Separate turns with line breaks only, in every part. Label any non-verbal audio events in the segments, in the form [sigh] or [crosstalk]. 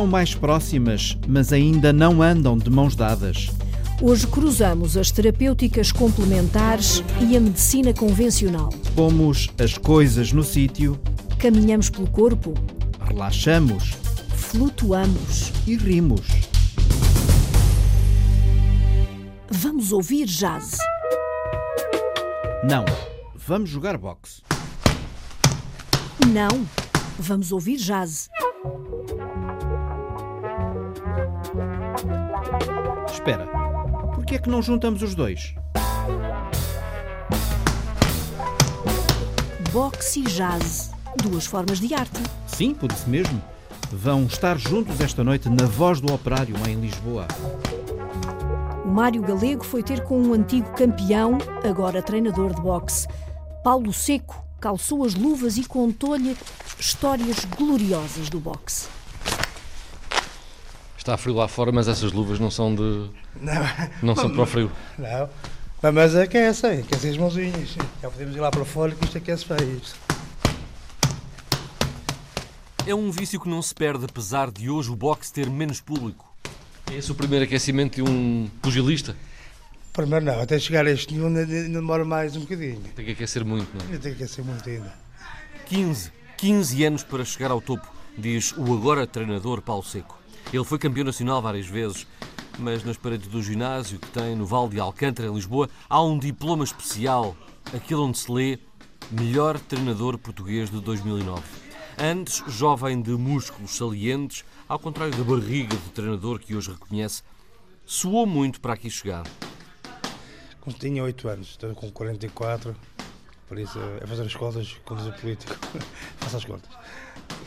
Estão mais próximas, mas ainda não andam de mãos dadas.
Hoje cruzamos as terapêuticas complementares e a medicina convencional.
Pomos as coisas no sítio,
Caminhamos pelo corpo,
relaxamos
flutuamos.
e rimos.
Vamos ouvir jazz.
Não, vamos jogar boxe.
Não, vamos ouvir jazz.
Espera, por que é que não juntamos os dois?
Boxe e jazz. Duas formas de arte.
Sim, por isso mesmo. Vão estar juntos esta noite na Voz do Operário, em Lisboa.
O Mário Galego foi ter com um antigo campeão, agora treinador de boxe. Paulo Seco calçou as luvas e contou-lhe histórias gloriosas do boxe.
Está frio lá fora, mas essas luvas não são de.
Não,
não são para o frio.
não. Mas, mas aquece, aquece as mãozinhas. Já podemos ir lá para fora que isto aquece para isto.
É um vício que não se perde, apesar de hoje o boxe ter menos público.
É esse o primeiro aquecimento de um pugilista?
Primeiro não, até chegar a este nível ainda, demora mais um bocadinho.
Tem que aquecer muito, não é?
Ainda tem que aquecer muito ainda.
15, 15 anos para chegar ao topo, diz o agora treinador Paulo Seco. Ele foi campeão nacional várias vezes, mas nas paredes do ginásio que tem no Val de Alcântara, em Lisboa, há um diploma especial, aquele onde se lê Melhor Treinador Português de 2009. Antes, jovem de músculos salientes, ao contrário da barriga do treinador que hoje reconhece, suou muito para aqui chegar.
Quando tinha 8 anos, estou com 44, por isso é fazer as contas quando sou político. [laughs] Faço as contas.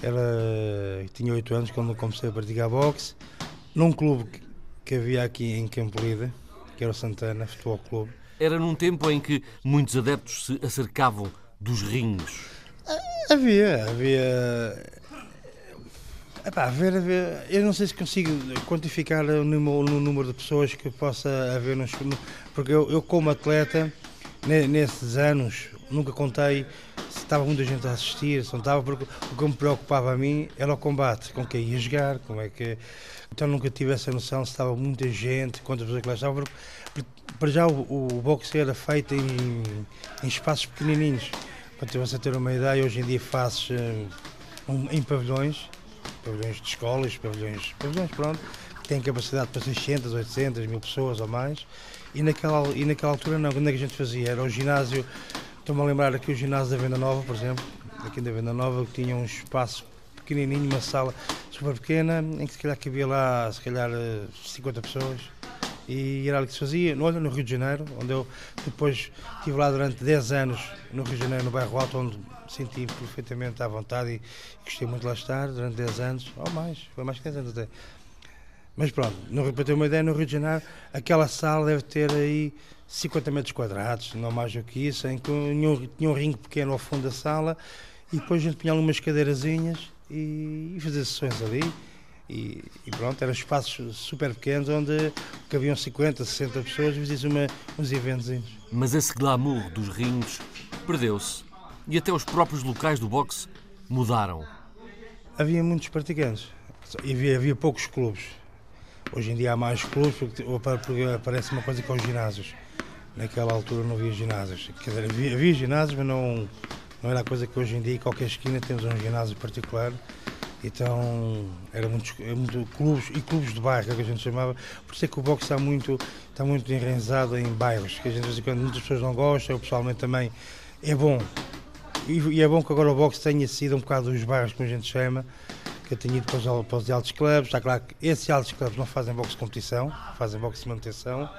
Era, tinha 8 anos quando comecei a praticar boxe, num clube que- havia aqui em Campolida, que era o Santana Futebol Clube.
Era num tempo em que muitos adeptos se acercavam dos rings.
Havia, havia. Epá, haver, haver, eu não sei se consigo quantificar o número, o número de pessoas que possa haver nos. no- Porque eu, eu como atleta, ne- nesses anos, nunca contei se estava muita gente a assistir, se não estava, porque o que me preocupava a mim era o combate, com quem ia jogar, como é que. Então nunca tive essa noção se estava muita gente, quantas pessoas que lá estavam, porque para já o, o boxe era feito em, em espaços pequenininhos. Para você ter uma ideia, hoje em dia fazes eh, um- em pavilhões, pavilhões de escolas, pavilhões, pavilhões pronto, que têm capacidade para 600, 800, mil pessoas ou mais. E naquela, e naquela altura não, quando é que a gente fazia? Era o ginásio, estou-me a lembrar aqui o ginásio da Venda Nova, por exemplo, aqui da Venda Nova, que tinha um espaço pequenininho, uma sala super pequena, em que se calhar cabia lá, se calhar, eh, 50 pessoas. E era ali que se fazia, olha, no Rio de Janeiro, onde eu depois estive lá durante 10 anos, no Rio de Janeiro, no bairro Alto, onde senti perfeitamente à vontade e gostei muito de lá estar durante 10 anos, ou mais, foi mais que 10 anos até. Mas pronto, no, para ter uma ideia, no Rio de Janeiro, aquela sala deve ter aí 50 metros quadrados, não mais do que isso, em que tinha um, tinha um ringue pequeno ao fundo da sala e depois a gente punha ali umas cadeirazinhas e, e fazia sessões ali. E, e pronto, eram espaços super pequenos onde cabiam 50, 60 pessoas e fazia uma, uns eventozinhos.
Mas esse glamour dos rings perdeu-se. E até os próprios locais do boxe mudaram.
Havia muitos praticantes e havia, havia poucos clubes. Hoje em dia há mais clubes porque porque aparece uma coisa que é os ginásios. Naquela altura não havia ginásios. Quer dizer, havia, havia ginásios, mas não, não era a coisa que hoje em dia, em qualquer esquina, temos um ginásio particular. Então, eram muitos, é clubes e clubes de bairro, que é que a gente chamava. Por isso é que o boxe está muito, está muito enraizado em bairros, que a gente, quando, muitas pessoas não gostam, eu pessoalmente também. É bom. E, e é bom que agora o boxe tenha sido um bocado dos bairros, como a gente chama, eu tenho ido para os, para os altos clubes. Está claro que esses altos clubes não fazem boxe competição, fazem boxe de manutenção.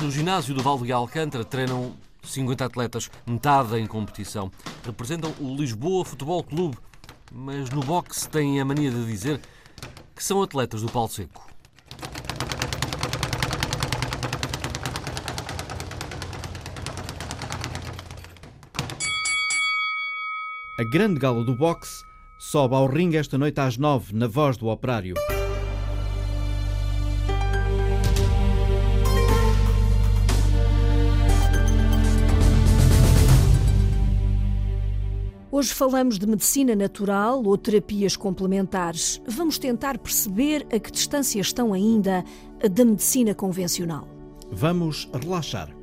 No ginásio do Val de Alcântara treinam 50 atletas, metade em competição. Representam o Lisboa Futebol Clube, mas no boxe têm a mania de dizer que são atletas do Paulo Seco.
A grande gala do boxe sobe ao ringue esta noite às nove na Voz do Operário.
Hoje falamos de medicina natural ou terapias complementares. Vamos tentar perceber a que distância estão ainda da medicina convencional.
Vamos relaxar.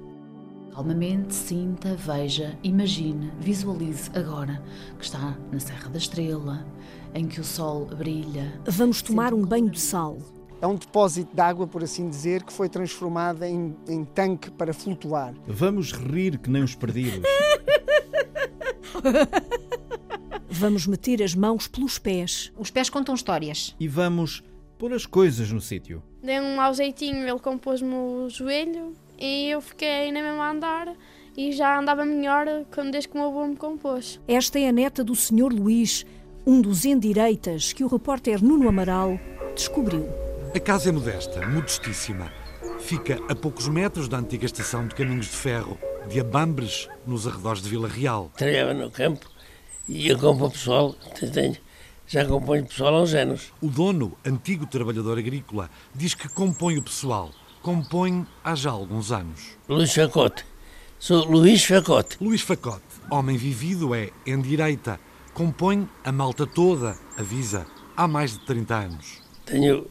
Calmamente sinta, veja, imagine, visualize agora que está na Serra da Estrela, em que o sol brilha.
Vamos tomar um banho de sal.
É um depósito de água, por assim dizer, que foi transformada em, em tanque para flutuar.
Vamos rir que nem os perdidos. [laughs]
Vamos meter as mãos pelos pés.
Os pés contam histórias.
E vamos pôr as coisas no sítio.
Dei um mau jeitinho, ele compôs-me o joelho e eu fiquei na mesma a andar e já andava melhor quando desde que o meu avô me compôs.
Esta é a neta do Sr. Luís, um dos endireitas que o repórter Nuno Amaral descobriu.
A casa é modesta, modestíssima. Fica a poucos metros da antiga estação de caminhos de ferro de Abambres, nos arredores de Vila Real.
Trabalhava no campo e eu compro pessoal, tenho, já acompanho pessoal há uns anos.
O dono, antigo trabalhador agrícola, diz que compõe o pessoal. Compõe há já alguns anos.
Luís Facote. Sou Luís Facote.
Luís Facote, homem vivido, é em direita. Compõe a malta toda, avisa, há mais de 30 anos.
Tenho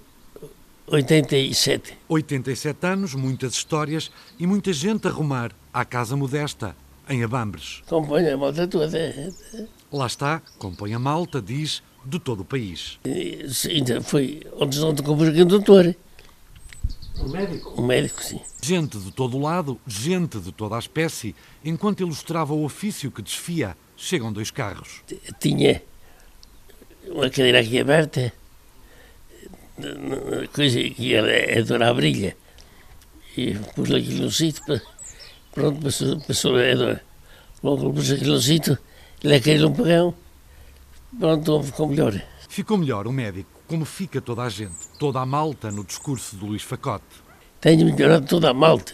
87.
87 anos, muitas histórias e muita gente a rumar à casa modesta, em Abambres.
Compõe a malta toda.
Lá está, compõe a malta, diz, de todo o país.
Ainda foi onde não te um doutor.
Um médico?
Um médico, sim.
Gente de todo o lado, gente de toda a espécie. Enquanto ilustrava o ofício que desfia, chegam dois carros.
Tinha uma cadeira aqui aberta, coisa que era a dona a brilha. E pus aquilo no sítio, pronto, passou, passou a dona. Logo pus aquilo no sítio, ele caiu um pagão, pronto, ficou melhor.
Ficou melhor o médico, como fica toda a gente, toda a malta no discurso de Luís Facote.
Tenho melhorado toda a malta.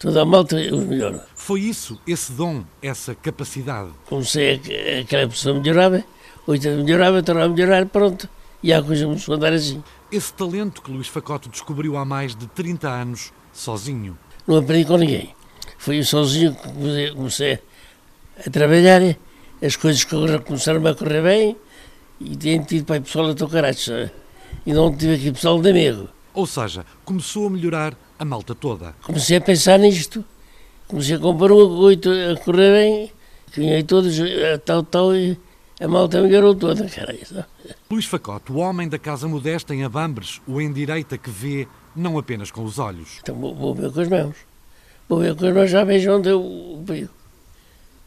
Toda a malta eu melhoro.
Foi isso, esse dom, essa capacidade.
Comecei a, aquela pessoa melhorava, outra melhorava, tornava a melhorar, pronto. E a coisa começou a andar assim.
Esse talento que Luís Facote descobriu há mais de 30 anos, sozinho.
Não aprendi com ninguém. Foi eu sozinho que comecei a trabalhar, as coisas começaram a correr bem e tenho tido para o pessoal a tocar E não tive aqui pessoal de amigo.
Ou seja, começou a melhorar a malta toda.
Comecei a pensar nisto. Comecei a comprar um oito a correr bem, ganhei todos, tal, tal, e a malta melhorou toda, caralho.
Luís Facote, o homem da casa modesta em Abambres, o em direita que vê não apenas com os olhos.
Então vou, vou ver com as mãos. Vou ver com as mãos, já vejo onde eu vejo.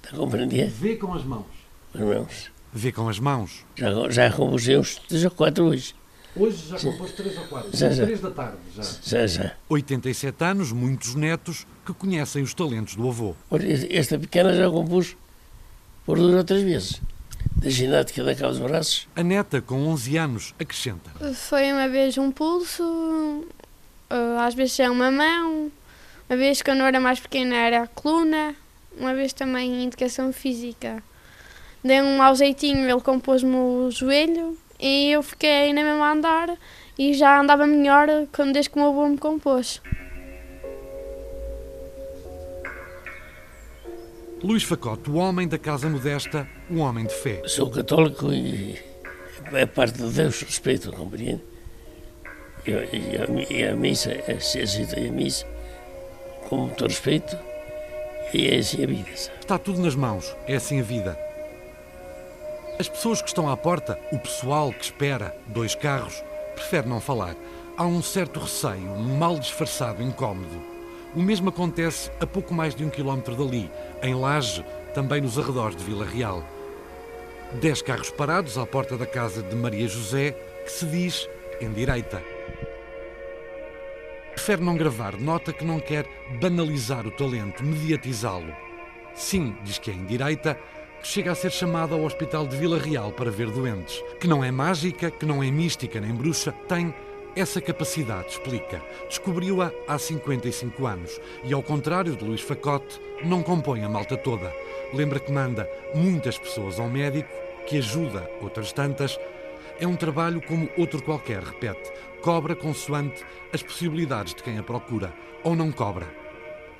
Está a compreender?
Vê com as mãos.
Com as mãos.
Vê com as mãos.
Já, já compus uns 3 ou 4 hoje.
Hoje já compôs 3 ou 4. Já, já. 3 da tarde, já.
Já, já.
87 anos, muitos netos que conhecem os talentos do avô.
Olha, esta pequena já compus por duas ou três vezes. Da ginática da causa braços.
A neta, com 11 anos, acrescenta.
Foi uma vez um pulso, às vezes é uma mão, uma vez quando eu era mais pequena era a coluna, uma vez também indicação física. Dei um mau jeitinho, ele compôs-me o joelho e eu fiquei na mesma a andar e já andava melhor quando, desde que o meu avô me compôs.
Luís Facote, o homem da casa modesta, um homem de fé.
Sou católico e é parte de Deus, respeito, compreende? E, e, e, a missa, é aceito a missa com muito respeito e é assim a vida.
Está tudo nas mãos, é assim a vida. As pessoas que estão à porta, o pessoal que espera, dois carros, prefere não falar. Há um certo receio, um mal disfarçado, incómodo. O mesmo acontece a pouco mais de um quilómetro dali, em Laje, também nos arredores de Vila Real. Dez carros parados à porta da casa de Maria José, que se diz em direita. Prefere não gravar, nota que não quer banalizar o talento, mediatizá-lo. Sim, diz que é em direita, chega a ser chamada ao Hospital de Vila Real para ver doentes. Que não é mágica, que não é mística nem bruxa, tem essa capacidade, explica, descobriu-a há 55 anos e, ao contrário de Luís Facote, não compõe a malta toda. Lembra que manda muitas pessoas ao médico, que ajuda outras tantas. É um trabalho como outro qualquer, repete. Cobra consoante as possibilidades de quem a procura, ou não cobra.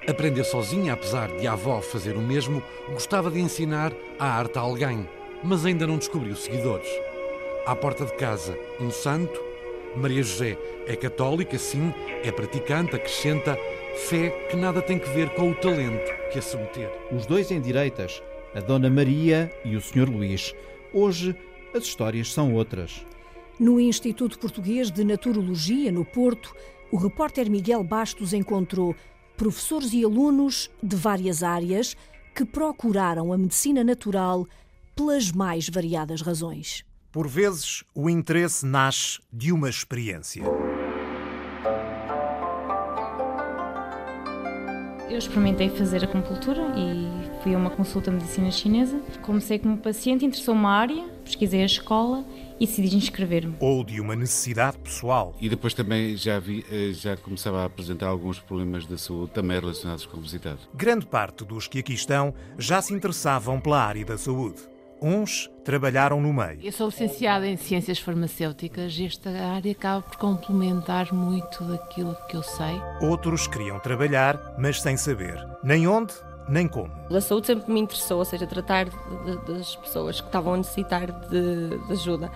Aprendeu sozinha, apesar de a avó fazer o mesmo, gostava de ensinar a arte a alguém, mas ainda não descobriu seguidores. À porta de casa, um santo. Maria José é católica, sim, é praticante, acrescenta fé que nada tem que ver com o talento que a submeter.
Os dois em direitas, a Dona Maria e o Sr. Luís. Hoje, as histórias são outras.
No Instituto Português de Naturologia, no Porto, o repórter Miguel Bastos encontrou professores e alunos de várias áreas que procuraram a medicina natural pelas mais variadas razões.
Por vezes, o interesse nasce de uma experiência.
Eu experimentei fazer acupuntura e fui a uma consulta de medicina chinesa. Comecei como paciente, interessou uma área, pesquisei a escola e decidi inscrever-me.
Ou de uma necessidade pessoal.
E depois também já, vi, eh, já começava a apresentar alguns problemas de saúde também relacionados com obesidade.
Grande parte dos que aqui estão já se interessavam pela área da saúde. Uns trabalharam no meio.
Eu sou licenciada em Ciências Farmacêuticas e esta área acaba por complementar muito daquilo que eu sei.
Outros queriam trabalhar, mas sem saber nem onde nem como.
A saúde sempre me interessou, ou seja, tratar de, de, das pessoas que estavam a necessitar de, de ajuda.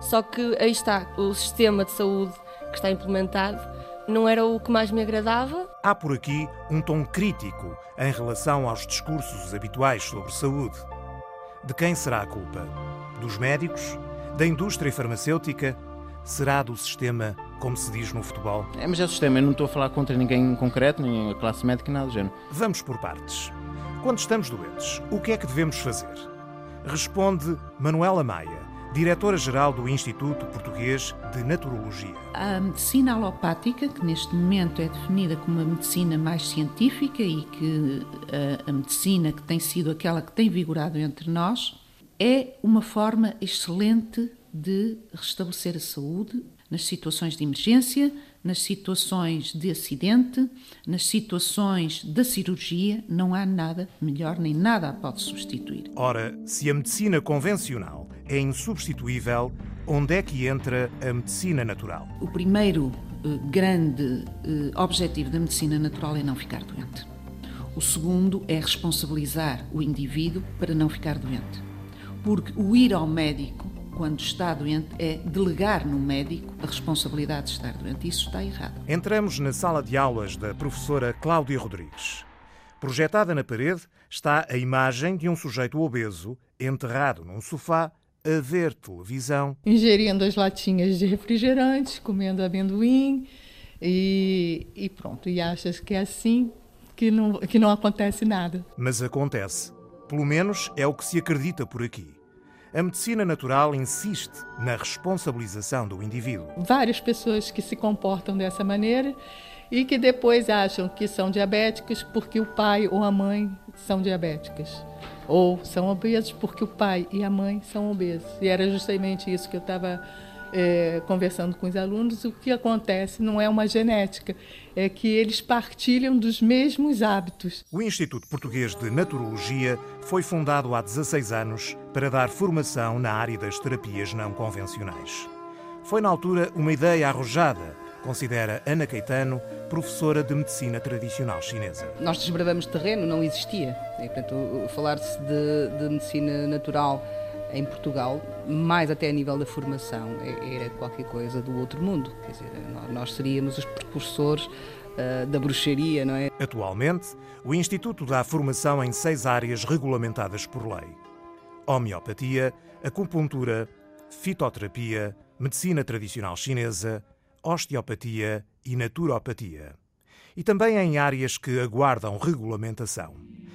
Só que aí está, o sistema de saúde que está implementado não era o que mais me agradava.
Há por aqui um tom crítico em relação aos discursos habituais sobre saúde. De quem será a culpa? Dos médicos? Da indústria farmacêutica? Será do sistema, como se diz no futebol?
É, mas é o sistema, eu não estou a falar contra ninguém em concreto, nem a classe médica, nada do género.
Vamos por partes. Quando estamos doentes, o que é que devemos fazer? Responde Manuela Maia, diretora-geral do Instituto Português de Naturologia.
A medicina alopática, que neste momento é definida como uma medicina mais científica e que a, a medicina que tem sido aquela que tem vigorado entre nós, é uma forma excelente de restabelecer a saúde nas situações de emergência, nas situações de acidente, nas situações da cirurgia, não há nada melhor nem nada a pode substituir.
Ora, se a medicina convencional é insubstituível, onde é que entra a medicina natural?
O primeiro eh, grande eh, objetivo da medicina natural é não ficar doente. O segundo é responsabilizar o indivíduo para não ficar doente. Porque o ir ao médico quando está doente, é delegar no médico a responsabilidade de estar doente. Isso está errado.
Entramos na sala de aulas da professora Cláudia Rodrigues. Projetada na parede está a imagem de um sujeito obeso enterrado num sofá a ver televisão.
Ingerindo as latinhas de refrigerantes, comendo amendoim e, e pronto. E achas que é assim que não, que não acontece nada.
Mas acontece. Pelo menos é o que se acredita por aqui a medicina natural insiste na responsabilização do indivíduo.
Várias pessoas que se comportam dessa maneira e que depois acham que são diabéticos porque o pai ou a mãe são diabéticas. Ou são obesos porque o pai e a mãe são obesos. E era justamente isso que eu estava é, conversando com os alunos. O que acontece não é uma genética, é que eles partilham dos mesmos hábitos.
O Instituto Português de Naturologia foi fundado há 16 anos para dar formação na área das terapias não convencionais. Foi na altura uma ideia arrojada, considera Ana Caetano, professora de medicina tradicional chinesa.
Nós desbravamos terreno, não existia. E, portanto, falar-se de, de medicina natural em Portugal, mais até a nível da formação, era qualquer coisa do outro mundo. Quer dizer, nós seríamos os precursores uh, da bruxaria, não é?
Atualmente, o Instituto dá formação em seis áreas regulamentadas por lei: homeopatia, acupuntura, fitoterapia, medicina tradicional chinesa, osteopatia e naturopatia. E também em áreas que aguardam regulamentação.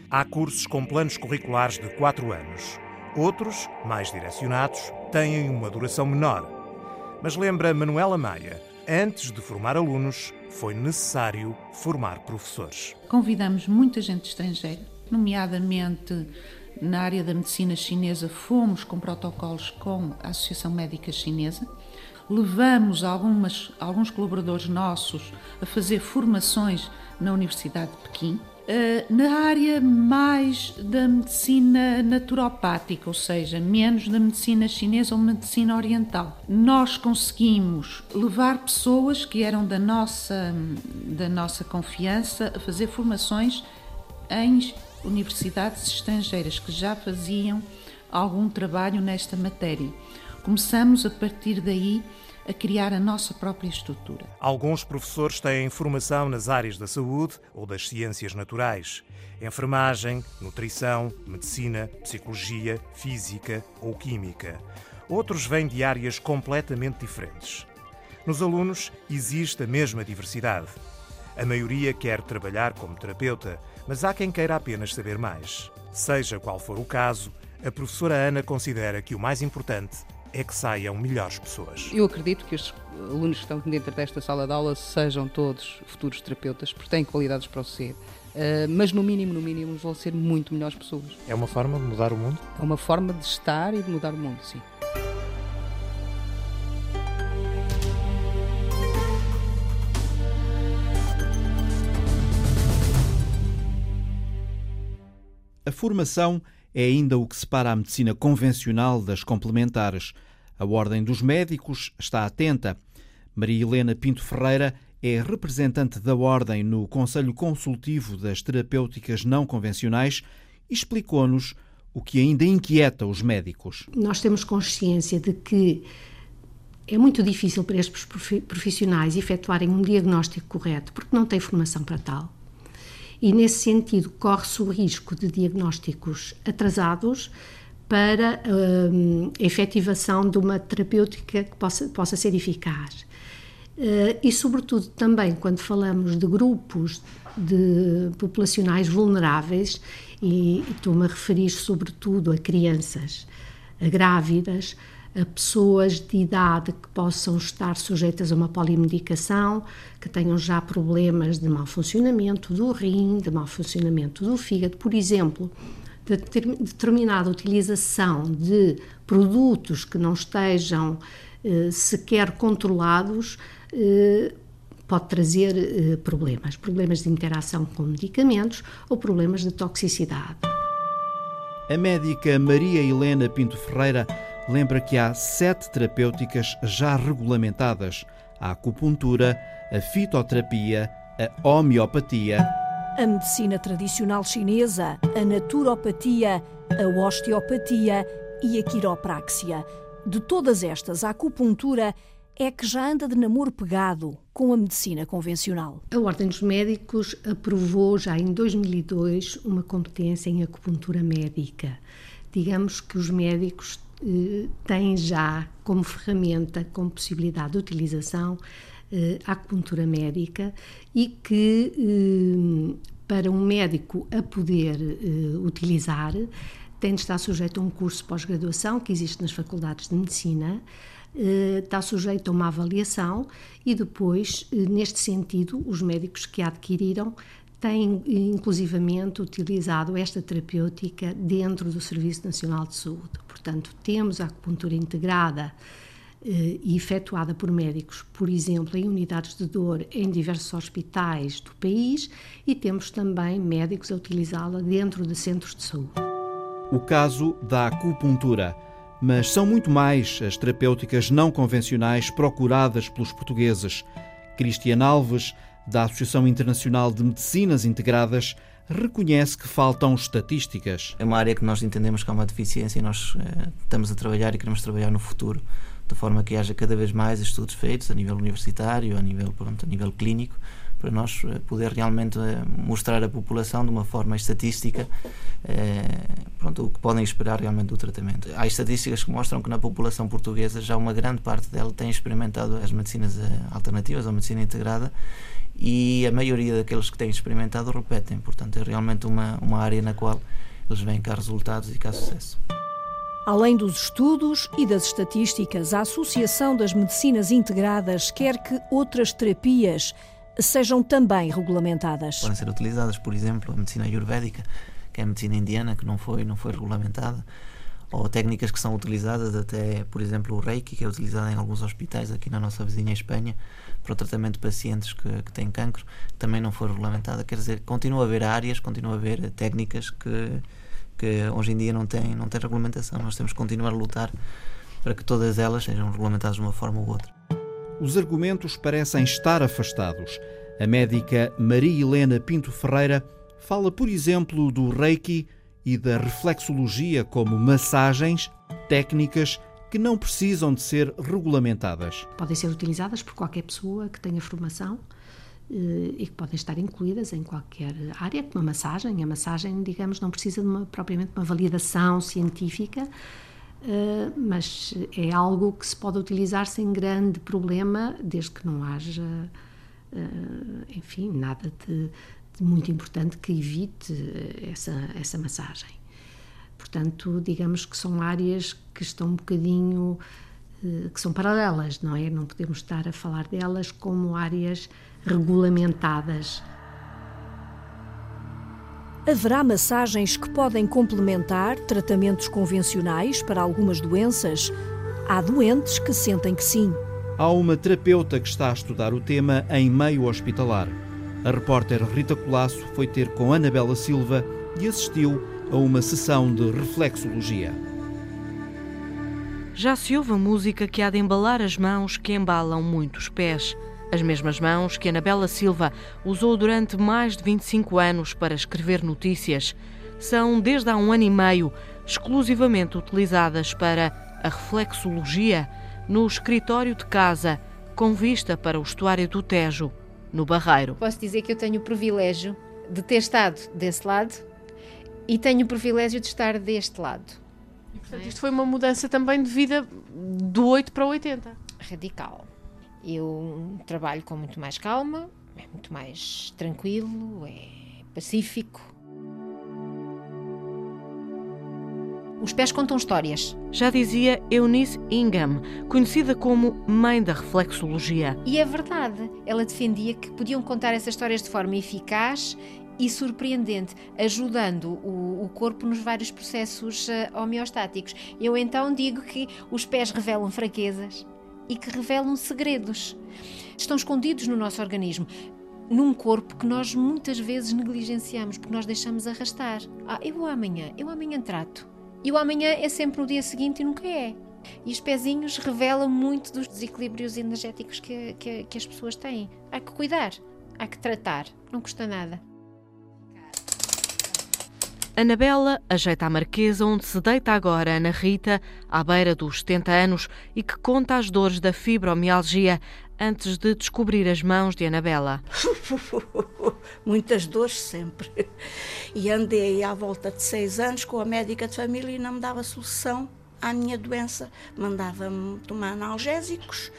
Há cursos com planos curriculares de quatro anos Outros, mais direcionados, têm uma duração menor. Mas lembra Manuela Maia, antes de formar alunos, foi necessário formar professores.
Convidamos muita gente estrangeira, nomeadamente na área da medicina chinesa, fomos com protocolos com a Associação Médica Chinesa. Levamos algumas, alguns colaboradores nossos a fazer formações na Universidade de Pequim na área mais da medicina naturopática, ou seja, menos da medicina chinesa ou medicina oriental. Nós conseguimos levar pessoas que eram da nossa, da nossa confiança a fazer formações em universidades estrangeiras que já faziam algum trabalho nesta matéria. Começamos a partir daí a criar a nossa própria estrutura.
Alguns professores têm formação nas áreas da saúde ou das ciências naturais. Enfermagem, nutrição, medicina, psicologia, física ou química. Outros vêm de áreas completamente diferentes. Nos alunos existe a mesma diversidade. A maioria quer trabalhar como terapeuta, mas há quem queira apenas saber mais. Seja qual for o caso, a professora Ana considera que o mais importante é que saiam melhores pessoas.
Eu acredito que os alunos que estão dentro desta sala de aula sejam todos futuros terapeutas, porque têm qualidades para o ser. Uh, mas no mínimo, no mínimo, vão ser muito melhores pessoas.
É uma forma de mudar o mundo?
É uma forma de estar e de mudar o mundo, sim.
A formação é ainda o que separa a medicina convencional das complementares. A Ordem dos Médicos está atenta. Maria Helena Pinto Ferreira é representante da Ordem no Conselho Consultivo das Terapêuticas Não Convencionais e explicou-nos o que ainda inquieta os médicos.
Nós temos consciência de que é muito difícil para estes profissionais efetuarem um diagnóstico correto porque não têm formação para tal e, nesse sentido, corre-se o risco de diagnósticos atrasados para hum, a efetivação de uma terapêutica que possa, possa ser eficaz. Uh, e, sobretudo, também quando falamos de grupos de populacionais vulneráveis, e estou-me a referir sobretudo a crianças, a grávidas, a pessoas de idade que possam estar sujeitas a uma polimedicação, que tenham já problemas de mau funcionamento do rim, de mau funcionamento do fígado, por exemplo, de determinada utilização de produtos que não estejam eh, sequer controlados, eh, pode trazer eh, problemas, problemas de interação com medicamentos ou problemas de toxicidade.
A médica Maria Helena Pinto Ferreira lembra que há sete terapêuticas já regulamentadas: a acupuntura, a fitoterapia, a homeopatia,
a medicina tradicional chinesa, a naturopatia, a osteopatia e a quiropraxia. De todas estas, a acupuntura é que já anda de namoro pegado com a medicina convencional.
A Ordem dos Médicos aprovou já em 2002 uma competência em acupuntura médica. Digamos que os médicos tem já como ferramenta, como possibilidade de utilização, eh, a acupuntura médica e que eh, para um médico a poder utilizar tem de estar sujeito a um curso de pós-graduação que existe nas faculdades de medicina, está sujeito a uma avaliação e depois, neste sentido, os médicos que a adquiriram têm inclusivamente utilizado esta terapêutica dentro do Serviço Nacional de Saúde. Portanto, temos a acupuntura integrada eh, e efetuada por médicos, por exemplo, em unidades de dor em diversos hospitais do país e temos também médicos a utilizá-la dentro de centros de saúde.
O caso da acupuntura. Mas são muito mais as terapêuticas não convencionais procuradas pelos portugueses. Cristian Alves, da Associação Internacional de Medicinas Integradas, reconhece que faltam estatísticas.
É uma área que nós entendemos que há uma deficiência e nós eh, estamos a trabalhar e queremos trabalhar no futuro de forma que haja cada vez mais estudos feitos a nível universitário, a nível, pronto, a nível clínico, para nós eh, poder realmente eh, mostrar à população de uma forma estatística pronto, o que podem esperar realmente do tratamento. Há estatísticas que mostram que na população portuguesa já uma grande parte dela tem experimentado as medicinas alternativas, a medicina integrada, e a maioria daqueles que têm experimentado repetem. Portanto, é realmente uma, uma área na qual eles veem cá resultados e cá sucesso.
Além dos estudos e das estatísticas, a Associação das Medicinas Integradas quer que outras terapias sejam também regulamentadas.
Podem ser utilizadas, por exemplo, a medicina ayurvédica, que é a medicina indiana, que não foi, não foi regulamentada, ou técnicas que são utilizadas, até, por exemplo, o Reiki, que é utilizado em alguns hospitais aqui na nossa vizinha Espanha, para o tratamento de pacientes que, que têm cancro, também não foi regulamentada. Quer dizer, continua a haver áreas, continua a haver técnicas que, que hoje em dia não têm, não têm regulamentação. Nós temos que continuar a lutar para que todas elas sejam regulamentadas de uma forma ou outra.
Os argumentos parecem estar afastados. A médica Maria Helena Pinto Ferreira fala, por exemplo, do Reiki e da reflexologia como massagens, técnicas que não precisam de ser regulamentadas.
Podem ser utilizadas por qualquer pessoa que tenha formação eh, e que podem estar incluídas em qualquer área, como a massagem. A massagem, digamos, não precisa de uma, propriamente uma validação científica, eh, mas é algo que se pode utilizar sem grande problema, desde que não haja, eh, enfim, nada de, de muito importante que evite essa, essa massagem. Portanto, digamos que são áreas que estão um bocadinho eh, que são paralelas, não é? Não podemos estar a falar delas como áreas regulamentadas.
Haverá massagens que podem complementar tratamentos convencionais para algumas doenças? Há doentes que sentem que sim.
Há uma terapeuta que está a estudar o tema em meio hospitalar. A repórter Rita Colasso foi ter com Anabela Silva e assistiu a uma sessão de reflexologia.
Já se ouve a música que há de embalar as mãos que embalam muitos pés. As mesmas mãos que Anabela Silva usou durante mais de 25 anos para escrever notícias. São, desde há um ano e meio, exclusivamente utilizadas para a reflexologia no escritório de casa, com vista para o estuário do Tejo, no Barreiro.
Posso dizer que eu tenho o privilégio de ter estado desse lado e tenho o privilégio de estar deste lado.
E, portanto, isto foi uma mudança também de vida do 8 para o 80.
Radical. Eu trabalho com muito mais calma, é muito mais tranquilo, é pacífico. Os pés contam histórias.
Já dizia Eunice Ingham, conhecida como mãe da reflexologia.
E é verdade, ela defendia que podiam contar essas histórias de forma eficaz e surpreendente, ajudando o, o, corpo nos vários processos uh, homeostáticos. Eu então digo que os pés revelam fraquezas e que revelam segredos. Estão escondidos no nosso organismo, num corpo que nós muitas vezes negligenciamos, porque nós deixamos arrastar. Ah, eu vou amanhã, eu amanhã trato. E o amanhã é sempre no dia seguinte e nunca é. E os pezinhos revelam muito dos desequilíbrios energéticos que, que, que as pessoas têm. Há que cuidar, há que tratar, não custa nada.
Anabela ajeita a marquesa onde se deita agora Ana Rita, à beira dos 70 anos, e que conta as dores da fibromialgia antes de descobrir as mãos de Anabela. [laughs]
Muitas dores sempre. E andei à volta de seis anos com a médica de família e não me dava solução à minha doença. Mandava-me tomar analgésicos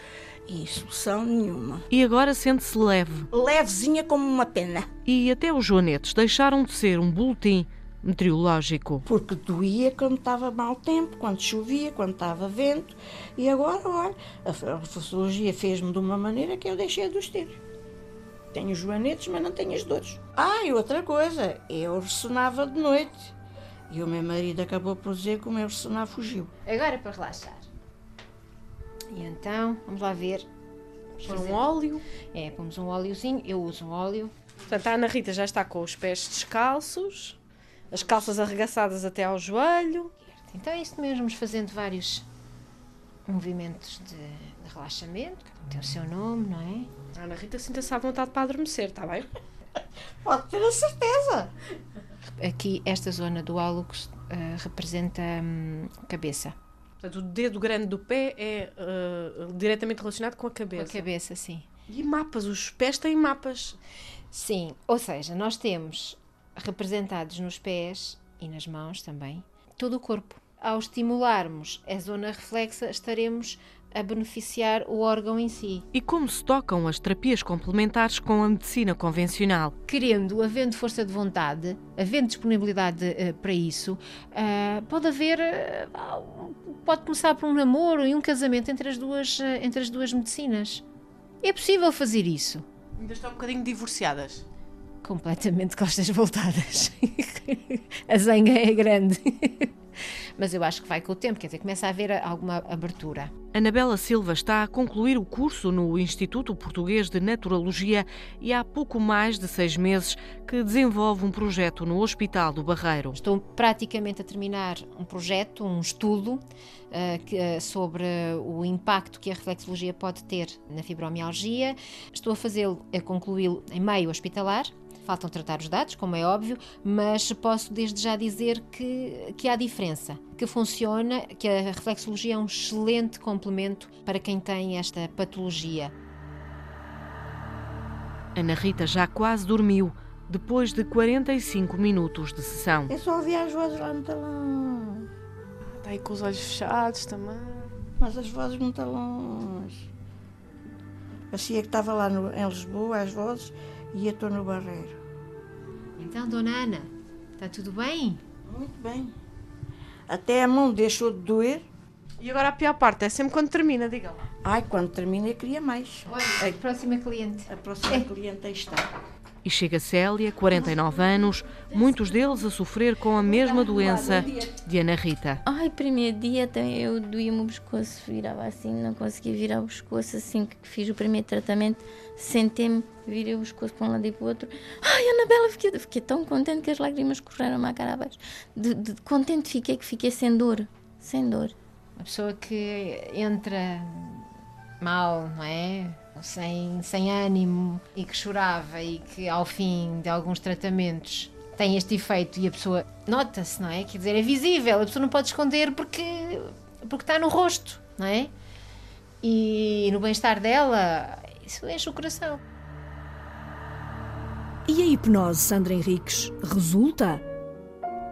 e solução nenhuma.
E agora sente-se leve.
Levezinha como uma pena.
E até os joanetes deixaram de ser um boletim meteorológico.
Porque doía quando estava mau tempo, quando chovia, quando estava vento. E agora, olha, a reflexologia fez-me de uma maneira que eu deixei de os ter. Tenho joanetes, mas não tenho as dores. Ah, e outra coisa, eu ressonava de noite. E o meu marido acabou por dizer que o meu ressonar fugiu.
Agora para relaxar. E então, vamos lá ver.
Pôr um óleo.
É, pomos um óleozinho. Eu uso um óleo.
Portanto, a Ana Rita já está com os pés descalços, as calças arregaçadas até ao joelho.
Então é isto mesmo, fazendo vários movimentos de, de relaxamento, tem o seu nome, não é?
A Ana Rita sinta-se à vontade para adormecer, está bem? [laughs]
Pode ter a certeza.
Aqui, esta zona do hálux uh, representa hum, cabeça.
Portanto, o dedo grande do pé é uh, diretamente relacionado com a cabeça.
Com a cabeça, sim.
E mapas, os pés têm mapas.
Sim, ou seja, nós temos representados nos pés e nas mãos também todo o corpo. Ao estimularmos a zona reflexa, estaremos a beneficiar o órgão em si.
E como se tocam as terapias complementares com a medicina convencional?
Querendo, havendo força de vontade, havendo disponibilidade uh, para isso, uh, pode haver, uh, pode começar por um namoro e um casamento entre as duas, entre as duas medicinas. É possível fazer isso.
Ainda estão um bocadinho divorciadas.
Completamente costas voltadas. [laughs] a zanga é grande. mas eu acho que vai com o tempo, quer dizer, começa a haver alguma abertura.
Anabela Silva está a concluir o curso no Instituto Português de Naturologia e há pouco mais de seis meses que desenvolve um projeto no Hospital do Barreiro.
Estou praticamente a terminar um projeto, um estudo que, uh, sobre o impacto que a reflexologia pode ter na fibromialgia. Estou a fazê-lo, a concluí-lo em meio hospitalar Faltam tratar os dados, como é óbvio, mas posso desde já dizer que, que há diferença, que funciona, que a reflexologia é um excelente complemento para quem tem esta patologia.
Ana Rita já quase dormiu depois de 45 minutos de sessão.
É só ouvir as vozes lá no talão.
Está aí com os olhos fechados também.
Mas as vozes muito longe. Parecia que estava lá no, em Lisboa, as vozes, e eu estou no Barreiro.
Então, dona Ana, está tudo bem?
Muito bem. Até a mão deixou de doer.
E agora a pior parte é sempre quando termina, diga lá.
Ai, quando termina eu queria mais.
Olha, a próxima cliente.
A próxima é. cliente aí está.
E chega Célia, 49 anos, muitos deles a sofrer com a mesma doença de Ana Rita.
Ai, primeiro dia até eu doía-me o pescoço, virava assim, não conseguia virar o pescoço assim que fiz o primeiro tratamento. Sentei-me, virei o pescoço para um lado e para o outro. Ai, Anabela, fiquei, fiquei tão contente que as lágrimas correram à cara abaixo. De, de contente fiquei que fiquei sem dor, sem dor.
Uma pessoa que entra mal, não é? Sem, sem ânimo e que chorava e que ao fim de alguns tratamentos tem este efeito e a pessoa nota-se, não é? Quer dizer, é visível, a pessoa não pode esconder porque, porque está no rosto, não é? E no bem-estar dela, isso enche o coração.
E a hipnose, Sandra Henriques, resulta?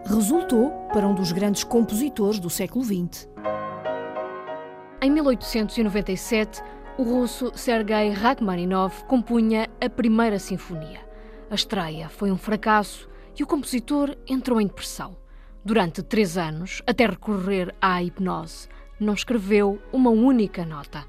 Resultou para um dos grandes compositores do século XX. Em 1897, o russo Sergei Rachmaninov compunha a primeira sinfonia. A estreia foi um fracasso e o compositor entrou em depressão. Durante três anos, até recorrer à hipnose, não escreveu uma única nota.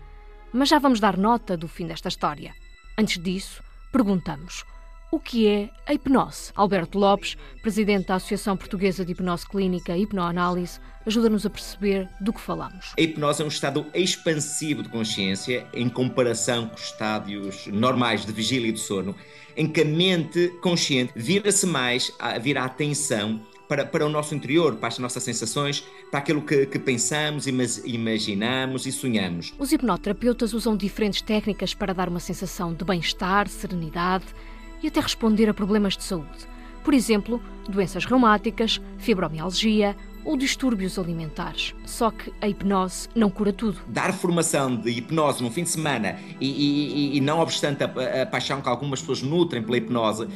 Mas já vamos dar nota do fim desta história. Antes disso, perguntamos o que é a hipnose. Alberto Lopes, presidente da Associação Portuguesa de Hipnose Clínica e Hipnoanálise, ajuda-nos a perceber do que falamos.
A hipnose é um estado expansivo de consciência em comparação com os estádios normais de vigília e de sono, em que a mente consciente vira-se mais, vira a atenção para, para o nosso interior, para as nossas sensações, para aquilo que, que pensamos, imaginamos e sonhamos.
Os hipnoterapeutas usam diferentes técnicas para dar uma sensação de bem-estar, serenidade e até responder a problemas de saúde. Por exemplo, doenças reumáticas, fibromialgia ou distúrbios alimentares. Só que a hipnose não cura tudo.
Dar formação de hipnose no fim de semana e, e, e não obstante a, a, paixão que algumas pessoas nutrem pela hipnose, uh,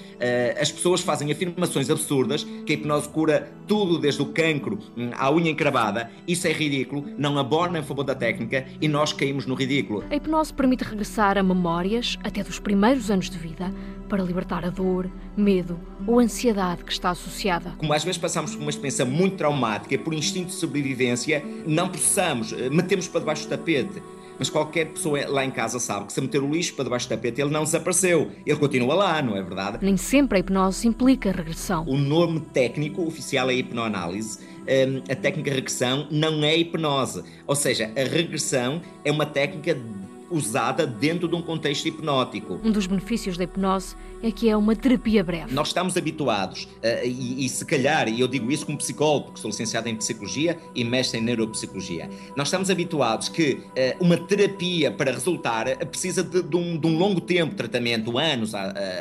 as pessoas fazem afirmações absurdas que a hipnose cura tudo, desde o cancro hum, à unha encravada. Isso é ridículo, não abona em favor da técnica e nós caímos no ridículo.
A hipnose permite regressar a memórias, até dos primeiros anos de vida, para libertar a dor, medo ou ansiedade que está associada.
Como às vezes passamos por uma experiência muito traumática, por instinto de sobrevivência, não processamos, eh, metemos para debaixo do tapete. Mas qualquer pessoa lá em casa sabe que se meter o lixo para debaixo do tapete, ele não desapareceu. Ele continua lá, não é verdade?
Nem sempre a hipnose implica regressão.
O nome técnico oficial é hipnoanálise. Ehm, a técnica de regressão não é hipnose. Ou seja, a regressão é uma técnica usada dentro de um contexto hipnótico.
Um dos benefícios da hipnose é que é uma terapia breve.
Nós estamos habituados, uh, e, e, se calhar, e eu digo isso como psicólogo, porque sou licenciado em psicologia e mestre em neuropsicologia, nós estamos habituados que uh, uma terapia para resultar precisa de, de, um, de, um, longo tempo de tratamento, anos uh,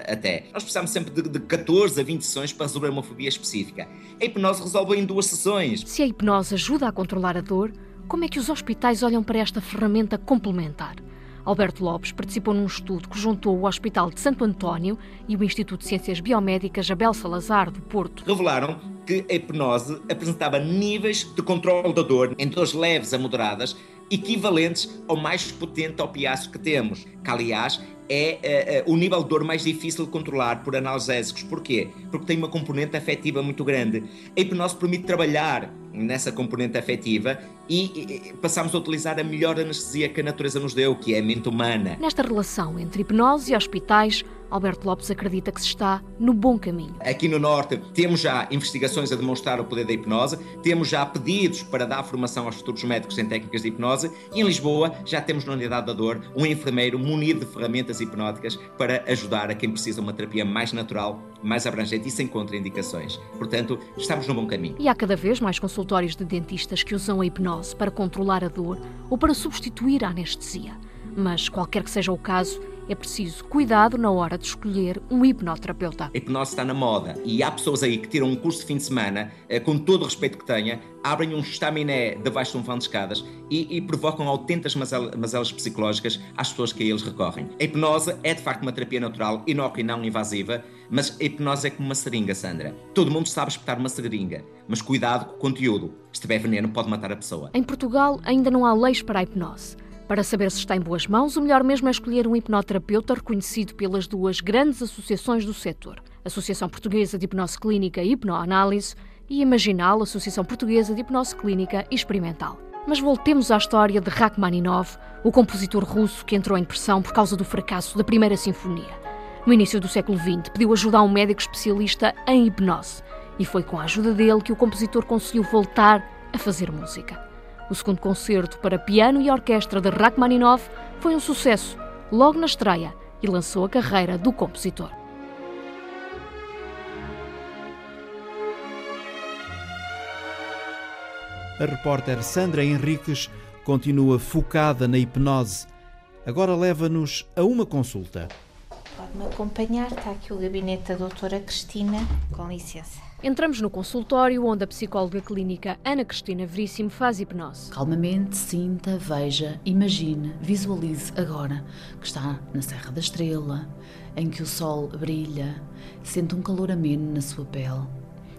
até. Nós precisamos sempre de, de 14 a 20 sessões para resolver uma fobia específica. A hipnose resolve em duas sessões.
Se a hipnose ajuda a controlar a dor, como é que os hospitais olham para esta ferramenta complementar? Alberto Lopes participou num estudo que juntou o Hospital de Santo António e o Instituto de Ciências Biomédicas Abel Salazar, do Porto.
Revelaram que a hipnose apresentava níveis de controle da dor em dores leves a moderadas equivalentes ao mais potente opiáceo que temos, que aliás é uh, uh, o nível de dor mais difícil de controlar por analgésicos. Porquê? Porque tem uma componente afetiva muito grande. A hipnose permite trabalhar nessa componente afetiva e, e passamos a utilizar a melhor anestesia que a natureza nos deu, que é a mente humana.
Nesta relação entre hipnose e hospitais, Alberto Lopes acredita que se está no bom caminho.
Aqui no Norte temos já investigações a demonstrar o poder da hipnose, temos já pedidos para dar formação aos futuros médicos em técnicas de hipnose e em Lisboa já temos na Unidade da Dor um enfermeiro munido de ferramentas hipnóticas para ajudar a quem precisa de uma terapia mais natural, mais abrangente e sem contraindicações. Portanto, estamos no bom caminho.
E há cada vez mais consultórios de dentistas que usam a hipnose para controlar a dor ou para substituir a anestesia. Mas, qualquer que seja o caso, é preciso cuidado na hora de escolher um hipnoterapeuta.
A hipnose está na moda e há pessoas aí que tiram um curso de fim de semana, eh, com todo o respeito que tenha, abrem um estaminé debaixo de um vão de escadas e, e provocam autênticas mazelas psicológicas às pessoas que a eles recorrem. A hipnose é de facto uma terapia natural, inócua e não invasiva, mas a hipnose é como uma seringa, Sandra. Todo mundo sabe espetar uma seringa, mas cuidado com o conteúdo. Se tiver veneno, pode matar a pessoa.
Em Portugal ainda não há leis para a hipnose. Para saber se está em boas mãos, o melhor mesmo é escolher um hipnoterapeuta reconhecido pelas duas grandes associações do setor, Associação Portuguesa de Hipnose Clínica e Hipnoanálise e Imaginal, Associação Portuguesa de Hipnose Clínica e Experimental. Mas voltemos à história de Rachmaninov, o compositor russo que entrou em depressão por causa do fracasso da Primeira Sinfonia. No início do século XX, pediu ajuda a um médico especialista em hipnose e foi com a ajuda dele que o compositor conseguiu voltar a fazer música. O segundo concerto para piano e orquestra de Rachmaninoff foi um sucesso logo na estreia e lançou a carreira do compositor.
A repórter Sandra Henriques continua focada na hipnose. Agora leva-nos a uma consulta.
Pode-me acompanhar, está aqui o gabinete da doutora Cristina, com licença.
Entramos no consultório onde a psicóloga clínica Ana Cristina Veríssimo faz hipnose.
Calmamente sinta, veja, imagine, visualize agora que está na Serra da Estrela, em que o sol brilha, sente um calor ameno na sua pele,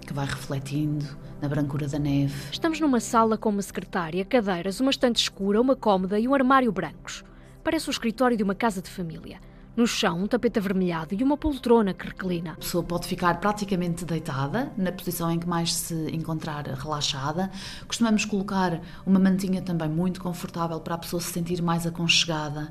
que vai refletindo na brancura da neve.
Estamos numa sala com uma secretária, cadeiras, uma estante escura, uma cômoda e um armário brancos. Parece o escritório de uma casa de família. No chão, um tapete avermelhado e uma poltrona que reclina.
A pessoa pode ficar praticamente deitada, na posição em que mais se encontrar relaxada. Costumamos colocar uma mantinha também muito confortável para a pessoa se sentir mais aconchegada,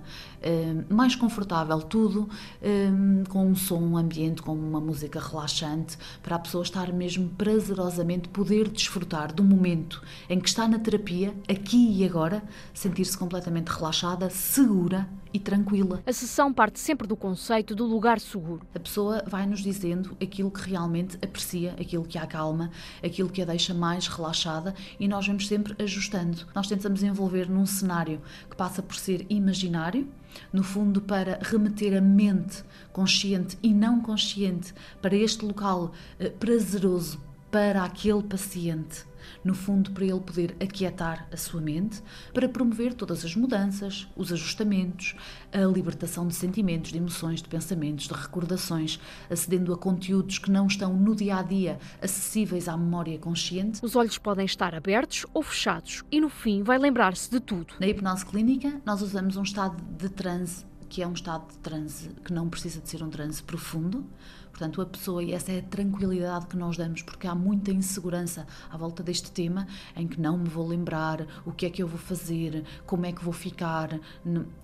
mais confortável, tudo eh, com um som ambiente, com uma música relaxante, para a pessoa estar mesmo prazerosamente poder desfrutar do momento em que está na terapia, aqui e agora, sentir-se completamente relaxada, segura e tranquila.
A sessão parte sempre do conceito do lugar seguro.
A pessoa vai nos dizendo aquilo que realmente aprecia, aquilo que a acalma, aquilo que a deixa mais relaxada e nós vamos sempre ajustando. Nós tentamos envolver num cenário que passa por ser imaginário, no fundo para remeter a mente consciente e não consciente para este local eh, prazeroso para aquele paciente no fundo para ele poder aquietar a sua mente, para promover todas as mudanças, os ajustamentos, a libertação de sentimentos, de emoções, de pensamentos, de recordações, acedendo a conteúdos que não estão no dia a dia acessíveis à memória consciente.
Os olhos podem estar abertos ou fechados e no fim vai lembrar-se de tudo.
Na hipnose clínica, nós usamos um estado de transe que é um estado de transe que não precisa de ser um transe profundo, Portanto, a pessoa, e essa é a tranquilidade que nós damos, porque há muita insegurança à volta deste tema, em que não me vou lembrar o que é que eu vou fazer, como é que vou ficar.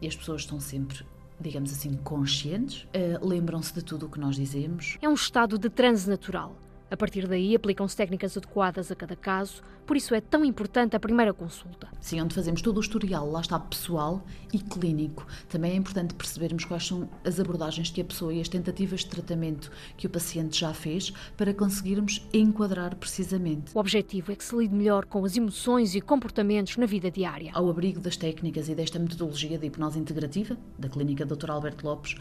E as pessoas estão sempre digamos assim, conscientes, uh, lembram-se de tudo o que nós dizemos.
É um estado de transe natural. A partir daí, aplicam-se técnicas adequadas a cada caso, por isso é tão importante a primeira consulta.
Sim, onde fazemos todo o historial, lá está pessoal e clínico. Também é importante percebermos quais são as abordagens que a pessoa e as tentativas de tratamento que o paciente já fez para conseguirmos enquadrar precisamente.
O objetivo é que se lide melhor com as emoções e comportamentos na vida diária.
Ao abrigo das técnicas e desta metodologia de hipnose integrativa, da Clínica Dr. Alberto Lopes,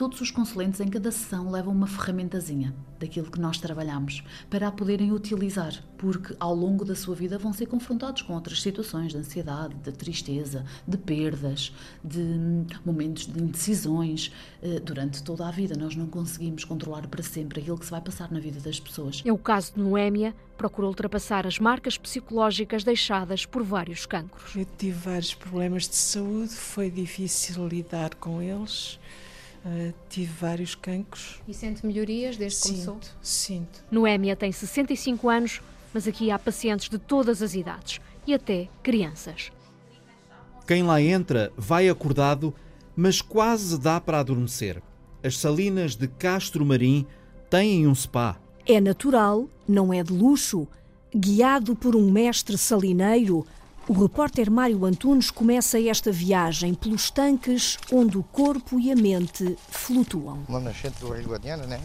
Todos os consulentes em cada sessão levam uma ferramentazinha daquilo que nós trabalhamos para a poderem utilizar, porque ao longo da sua vida vão ser confrontados com outras situações de ansiedade, de tristeza, de perdas, de hum, momentos de indecisões eh, durante toda a vida. Nós não conseguimos controlar para sempre aquilo que se vai passar na vida das pessoas.
É o caso de Noémia, procurou ultrapassar as marcas psicológicas deixadas por vários cancros.
Eu tive vários problemas de saúde, foi difícil lidar com eles. Uh, tive vários cancros.
E sente melhorias desde que
sinto,
começou?
Sinto.
Noémia tem 65 anos, mas aqui há pacientes de todas as idades e até crianças.
Quem lá entra vai acordado, mas quase dá para adormecer. as salinas de Castro Marim têm um spa.
É natural, não é de luxo. Guiado por um mestre salineiro, o repórter Mário Antunes começa esta viagem pelos tanques onde o corpo e a mente flutuam.
Uma nascente do Rio Guadiana, né?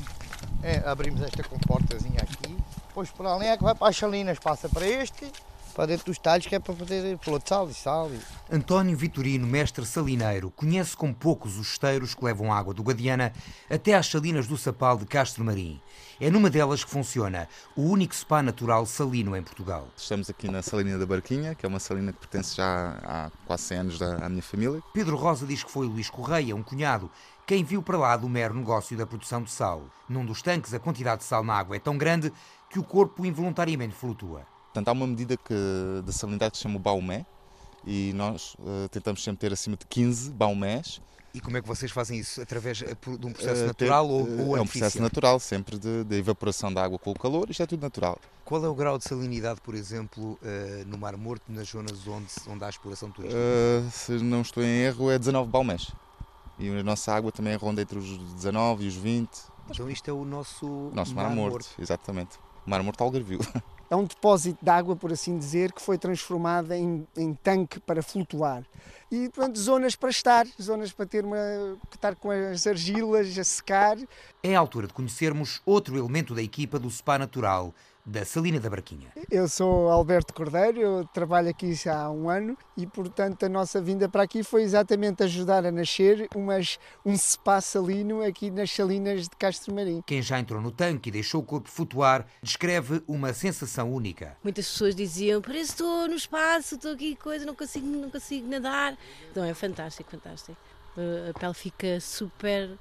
É, abrimos esta comportazinha aqui, depois por ali é que vai para as salinas, passa para este, para dentro dos talhos, que é para fazer flor de sal e sal.
António Vitorino, mestre salineiro, conhece com poucos os esteiros que levam água do Guadiana até às salinas do Sapal de Castro Marim. É numa delas que funciona o único spa natural salino em Portugal.
Estamos aqui na Salina da Barquinha, que é uma salina que pertence já há quase 100 anos à minha família.
Pedro Rosa diz que foi Luís Correia, um cunhado, quem viu para lá do mero negócio da produção de sal. Num dos tanques, a quantidade de sal na água é tão grande que o corpo involuntariamente flutua.
Portanto, há uma medida que, de salinidade que se chama o Baumé e nós uh, tentamos sempre ter acima de 15 Baumés.
E como é que vocês fazem isso? Através de um processo uh, natural ou, ou
É um processo natural, sempre de, de, evaporação da água com o calor, isto é tudo natural.
Qual é o grau de salinidade, por exemplo, uh, no Mar Morto, nas zonas onde, onde há exploração turística?
se não estou em erro, é 19 Baumés. E a nossa água também ronda entre os 19 e os 20.
Então isto é o nosso,
nosso Mar, Mar Morto, Morto. Exatamente. Mar Morto Algarvio. [laughs]
é um depósito de água, por assim dizer, que foi transformada em, em tanque para flutuar. E, portanto, zonas para estar, zonas para ter uma, estar com as argilas a secar.
É a altura de conhecermos outro elemento da equipa do Spa Natural, da Salina da Barquinha.
Eu sou Alberto Cordeiro, eu trabalho aqui já há um ano e, portanto, a nossa vinda para aqui foi exatamente ajudar a nascer umas, um spa salino aqui nas salinas de Castro Marim.
Quem já entrou no tanque e deixou o corpo flutuar descreve uma sensação única.
Muitas pessoas diziam, parece que estou no espaço, estou aqui, coisa, não consigo, não consigo nadar. Então é fantástico, fantástico. A pele fica super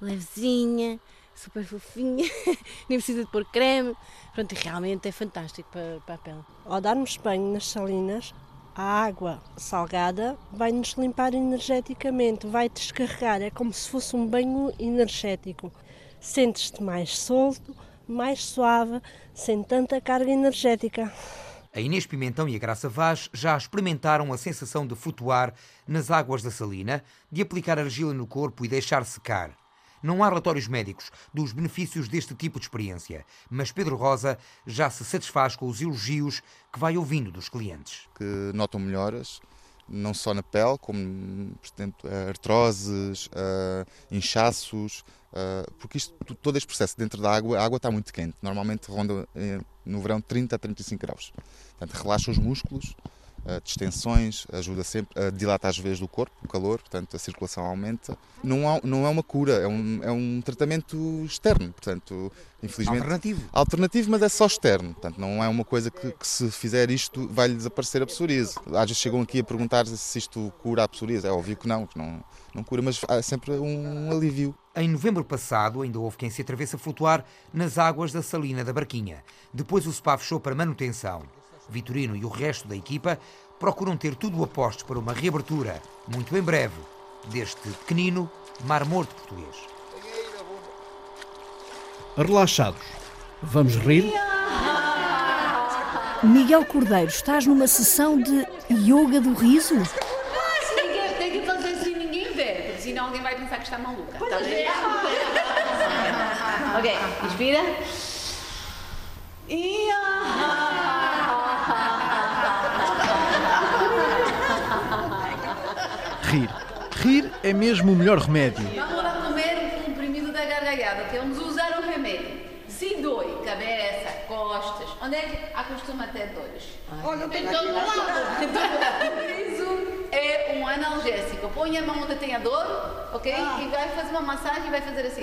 levezinha, super fofinha, [laughs] nem precisa de pôr creme. Pronto, e realmente é fantástico para, para a pele.
Ao darmos banho nas salinas, a água salgada vai nos limpar energeticamente, vai descarregar, é como se fosse um banho energético. Sentes-te mais solto, mais suave, sem tanta carga energética.
A Inês Pimentão e a Graça Vaz já experimentaram a sensação de flutuar nas águas da salina, de aplicar argila no corpo e deixar secar. Não há relatórios médicos dos benefícios deste tipo de experiência, mas Pedro Rosa já se satisfaz com os elogios que vai ouvindo dos clientes.
Que notam melhoras, não só na pele, como por exemplo, artroses, uh, inchaços, uh, porque isto, todo este processo dentro da água, a água está muito quente, normalmente ronda eh, no verão 30 a 35 graus. Portanto, relaxa os músculos, distensões, ajuda sempre a dilatar as veias do corpo, o calor, portanto a circulação aumenta. Não, há, não é uma cura, é um, é um tratamento externo, portanto, infelizmente.
Alternativo.
Alternativo, mas é só externo, portanto não é uma coisa que, que se fizer isto vai-lhe desaparecer a psoríase. Às vezes chegam aqui a perguntar se isto cura a psoríase, é óbvio que não, que não, não cura, mas há sempre um alívio.
Em novembro passado, ainda houve quem se atrevesse a flutuar nas águas da Salina da Barquinha. Depois o SPA fechou para manutenção. Vitorino e o resto da equipa procuram ter tudo a postos para uma reabertura, muito em breve, deste pequenino Mar Morto português.
Relaxados, vamos rir?
Miguel Cordeiro, estás numa sessão de yoga do riso?
Ninguém tem que fazer assim, ninguém vê, porque senão alguém vai pensar que está maluca. Tá ok, inspira. E
Rir. Rir é mesmo o melhor remédio.
Vamos lá comer um comprimido da gargalhada, que vamos usar um remédio. Se dói, cabeça, costas, onde é que acostuma ter dores?
Olha,
em todo lado. [laughs] Isso é um analgésico. Põe a mão onde tem a dor, ok? Ah. E vai fazer uma massagem e vai fazer assim.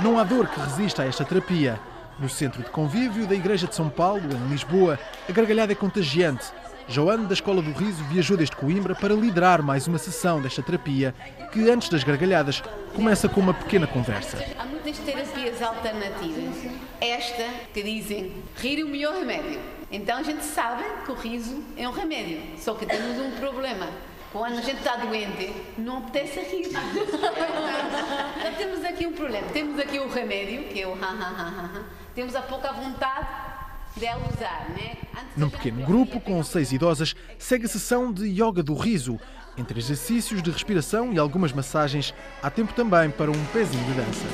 Não há dor que resista a esta terapia. No centro de convívio da Igreja de São Paulo, em Lisboa, a gargalhada é contagiante. Joane, da Escola do Riso, viajou desde Coimbra para liderar mais uma sessão desta terapia, que antes das gargalhadas começa com uma pequena conversa.
Há muitas terapias alternativas. Esta, que dizem rir é o melhor remédio. Então a gente sabe que o riso é um remédio, só que temos um problema. Quando a gente está doente, não apetece rir. então [laughs] temos aqui um problema. Temos aqui o remédio, que é o ha ha ha ha. Temos a pouca vontade né?
Num pequeno grupo com seis idosas, segue a sessão de yoga do riso. Entre exercícios de respiração e algumas massagens, há tempo também para um pezinho de dança.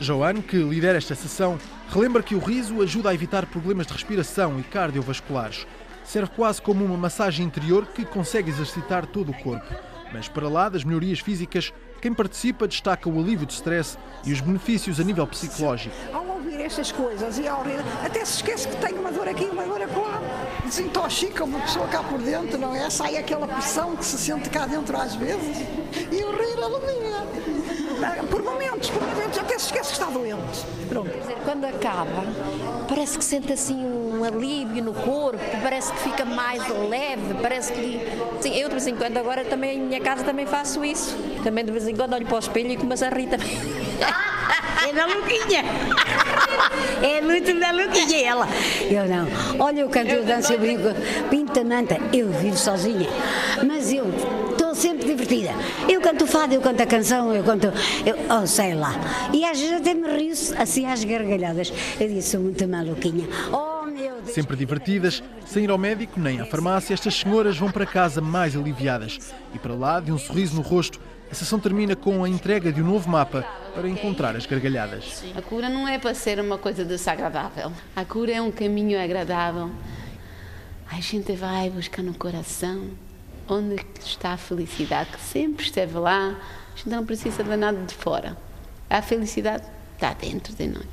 Joanne, que lidera esta sessão, relembra que o riso ajuda a evitar problemas de respiração e cardiovasculares. Serve quase como uma massagem interior que consegue exercitar todo o corpo. Mas para lá das melhorias físicas, quem participa destaca o alívio de stress e os benefícios a nível psicológico.
Ao ouvir estas coisas e ao rir, até se esquece que tem uma dor aqui, uma dor acolá. Desintoxica uma pessoa cá por dentro, não é? Sai aquela pressão que se sente cá dentro às vezes e o rir alivia. Por momentos, por momentos, até se esquece que está doente. Pronto.
Dizer, quando acaba, parece que sente assim um alívio no corpo, parece que fica mais leve, parece que. Sim, eu de vez em quando agora também em minha casa também faço isso. Também de vez em quando olho para o espelho e começo a rir também.
É da Luquinha. [laughs] [laughs] É muito da Luquinha ela. Eu não. Olha, eu canto, eu danço, eu brinco. Pinta manta, eu vivo sozinha. Mas eu estou sempre divertida. Eu canto fado, eu canto a canção, eu canto. Eu, oh, sei lá. E às vezes até me rio assim às gargalhadas. Eu disse, sou muito maluquinha. Oh, meu Deus.
Sempre divertidas, sem ir ao médico nem à farmácia, estas senhoras vão para casa mais aliviadas. E para lá, de um sorriso no rosto, a sessão termina com a entrega de um novo mapa para encontrar as gargalhadas.
A cura não é para ser uma coisa desagradável. A cura é um caminho agradável. A gente vai buscar no coração onde está a felicidade, que sempre esteve lá. A gente não precisa de nada de fora. A felicidade está dentro de nós.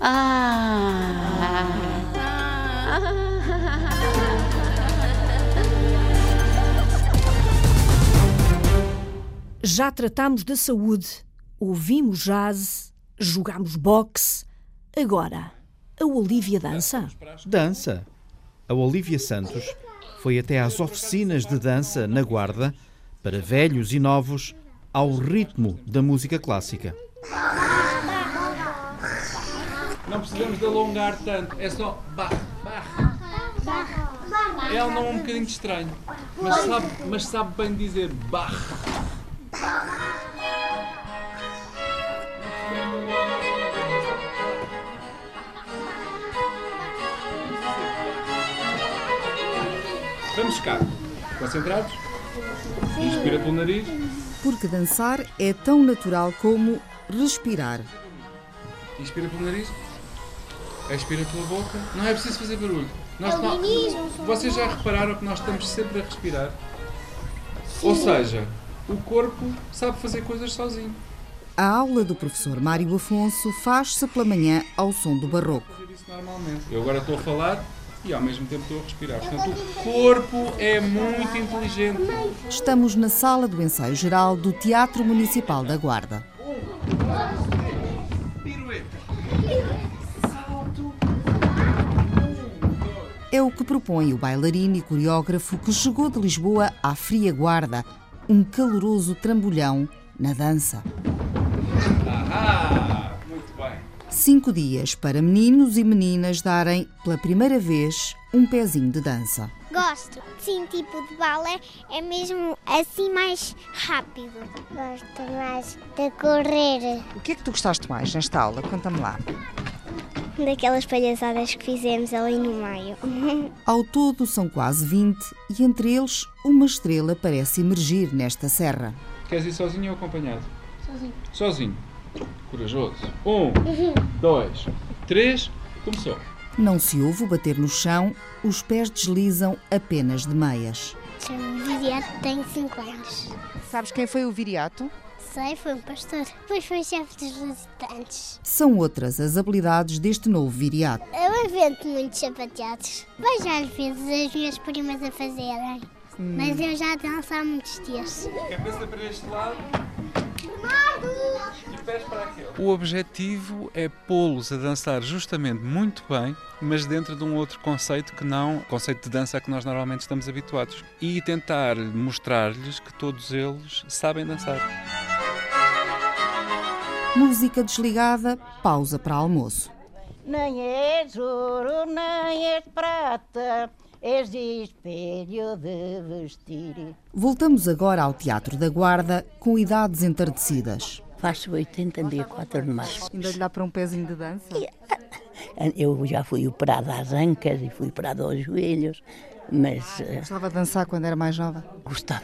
Ah!
Já tratámos da saúde, ouvimos jazz, jogámos boxe. Agora, a Olivia dança?
Dança. A Olivia Santos foi até às oficinas de dança na Guarda, para velhos e novos, ao ritmo da música clássica.
Não precisamos de alongar tanto, é só barra, barra. Ela não é um bocadinho estranho, mas sabe, mas sabe bem dizer barra. Vamos cá. Concentrados? Inspira pelo nariz.
Porque dançar é tão natural como respirar.
Inspira pelo nariz. Expira pela boca. Não é preciso fazer barulho. Nós
É
não- Vocês já repararam que nós estamos sempre a respirar? Ou seja, o corpo sabe fazer coisas sozinho.
A aula do professor Mário Afonso faz-se pela manhã ao som do barroco.
Eu agora estou a falar e ao mesmo tempo estou a respirar. Portanto, o corpo é muito inteligente.
Estamos na sala do ensaio geral do Teatro Municipal da Guarda. É o que propõe o bailarino e coreógrafo que chegou de Lisboa à Fria Guarda, um caloroso trambolhão na dança.
Ah, muito bem.
Cinco dias para meninos e meninas darem, pela primeira vez, um pezinho de dança.
Gosto. Sim, tipo de balé é mesmo assim mais rápido. Gosto mais de correr.
O que é que tu gostaste mais nesta aula? Conta-me lá.
Daquelas palhaçadas que fizemos ali no meio. [laughs]
Ao todo são quase 20 e entre eles uma estrela parece emergir nesta serra.
Queres ir sozinho ou acompanhado?
Sozinho.
Sozinho. Corajoso. Um, dois, três. Começou.
Não se ouve o bater no chão, os pés deslizam apenas de meias.
Chamo-me Viriato, tenho 5 anos.
Sabes quem foi o Viriato?
Sei, foi um pastor. Depois foi chefe dos visitantes.
São outras as habilidades deste novo viriato.
Eu invento muitos sapateados. Vejo às vezes as minhas primas a fazerem.
Hum.
Mas eu já danço há muitos dias.
Cabeça para este lado
O objetivo é pô-los a dançar justamente muito bem, mas dentro de um outro conceito que não o conceito de dança a que nós normalmente estamos habituados. E tentar mostrar-lhes que todos eles sabem dançar.
Música desligada, pausa para almoço.
Nem és ouro, nem és prata, és espelho de vestir.
Voltamos agora ao Teatro da Guarda com idades entardecidas.
Faço 80 no dia 4 de março.
Ainda lhe dá para um pezinho de dança? [laughs]
Eu já fui operada às ancas e fui operada aos joelhos, mas. eh,
Gostava de dançar quando era mais jovem?
Gostava.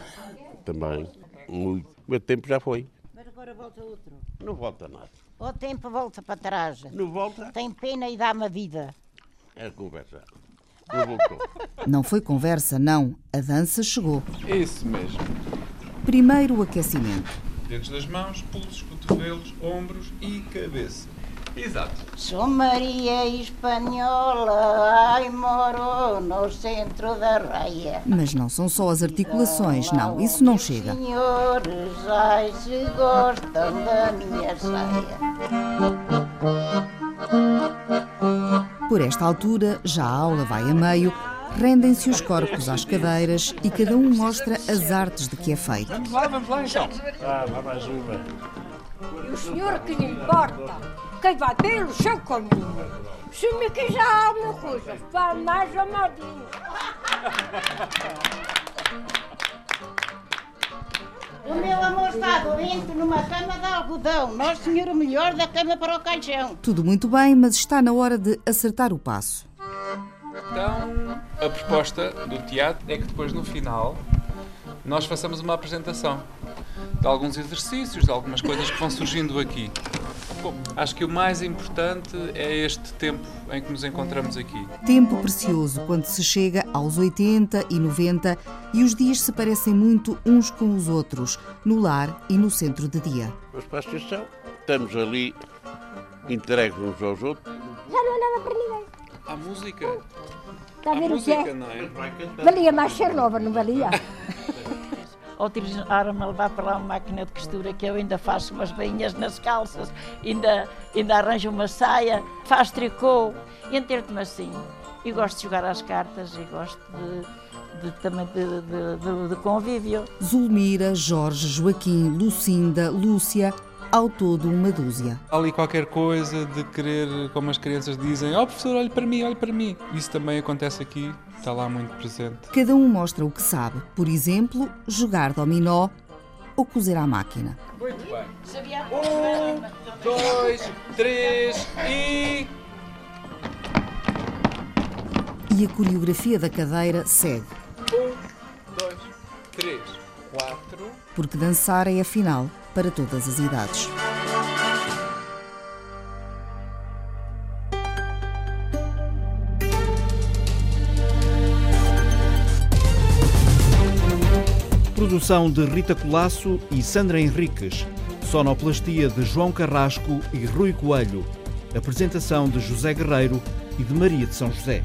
Também. Muito. O meu tempo já foi.
Mas agora volta outro.
Não volta nada.
O tempo volta para trás.
Não volta?
Tem pena e dá-me a vida.
É conversa. Não voltou.
Não foi conversa, não. A dança chegou.
Isso mesmo.
Primeiro o aquecimento.
Dedos das mãos, pulsos, cotovelos, ombros e cabeça. Exato.
Sou Maria Espanhola, ai moro no centro da raia.
Mas não são só as articulações, não, isso não chega.
Senhores, ai se gostam da minha saia.
Por esta altura, já a aula vai a meio, rendem-se os corpos às cadeiras e cada um mostra as artes de que é feito.
Vamos lá, vamos lá então.
Ah, lá mais uma.
E o senhor que lhe importa? Quem vai pelo seu caminho? Se me quiser alguma coisa, vá mais amadinho.
O meu amor está doente numa cama de algodão. Nosso Senhor o melhor da cama para o caixão.
Tudo muito bem, mas está na hora de acertar o passo.
Então, a proposta do teatro é que depois no final nós façamos uma apresentação de alguns exercícios, de algumas coisas que vão surgindo aqui. Bom, acho que o mais importante é este tempo em que nos encontramos aqui.
Tempo precioso quando se chega aos 80 e 90 e os dias se parecem muito uns com os outros, no lar e no centro de dia.
Mas para a estamos ali entregues uns aos outros.
Já não olhava para ninguém.
A música.
Está
a
ver o que
música,
é?
não é?
Valia mais ser nova, não valia? [laughs]
Autorizaram-me a levar para lá uma máquina de costura que eu ainda faço umas bainhas nas calças, ainda, ainda arranjo uma saia, faço tricô, entreto-me assim. E gosto de jogar às cartas e gosto de, de- também de, de- de- de convívio.
Zulmira, Jorge, Joaquim, Lucinda, Lúcia, ao todo uma dúzia.
Há ali qualquer coisa de querer, como as crianças dizem, ó professor, olhe para mim, olhe para mim. Isso também acontece aqui, está lá muito presente.
Cada um mostra o que sabe, por exemplo, jogar dominó ou cozer à máquina.
Muito bem. Um, dois, três e.
E a coreografia da cadeira segue,
Um, dois, três, quatro.
porque dançar é afinal para todas as idades.
Produção de Rita Colasso e Sandra Henriques. Sonoplastia de João Carrasco e Rui Coelho. Apresentação de José Guerreiro e de Maria de São José.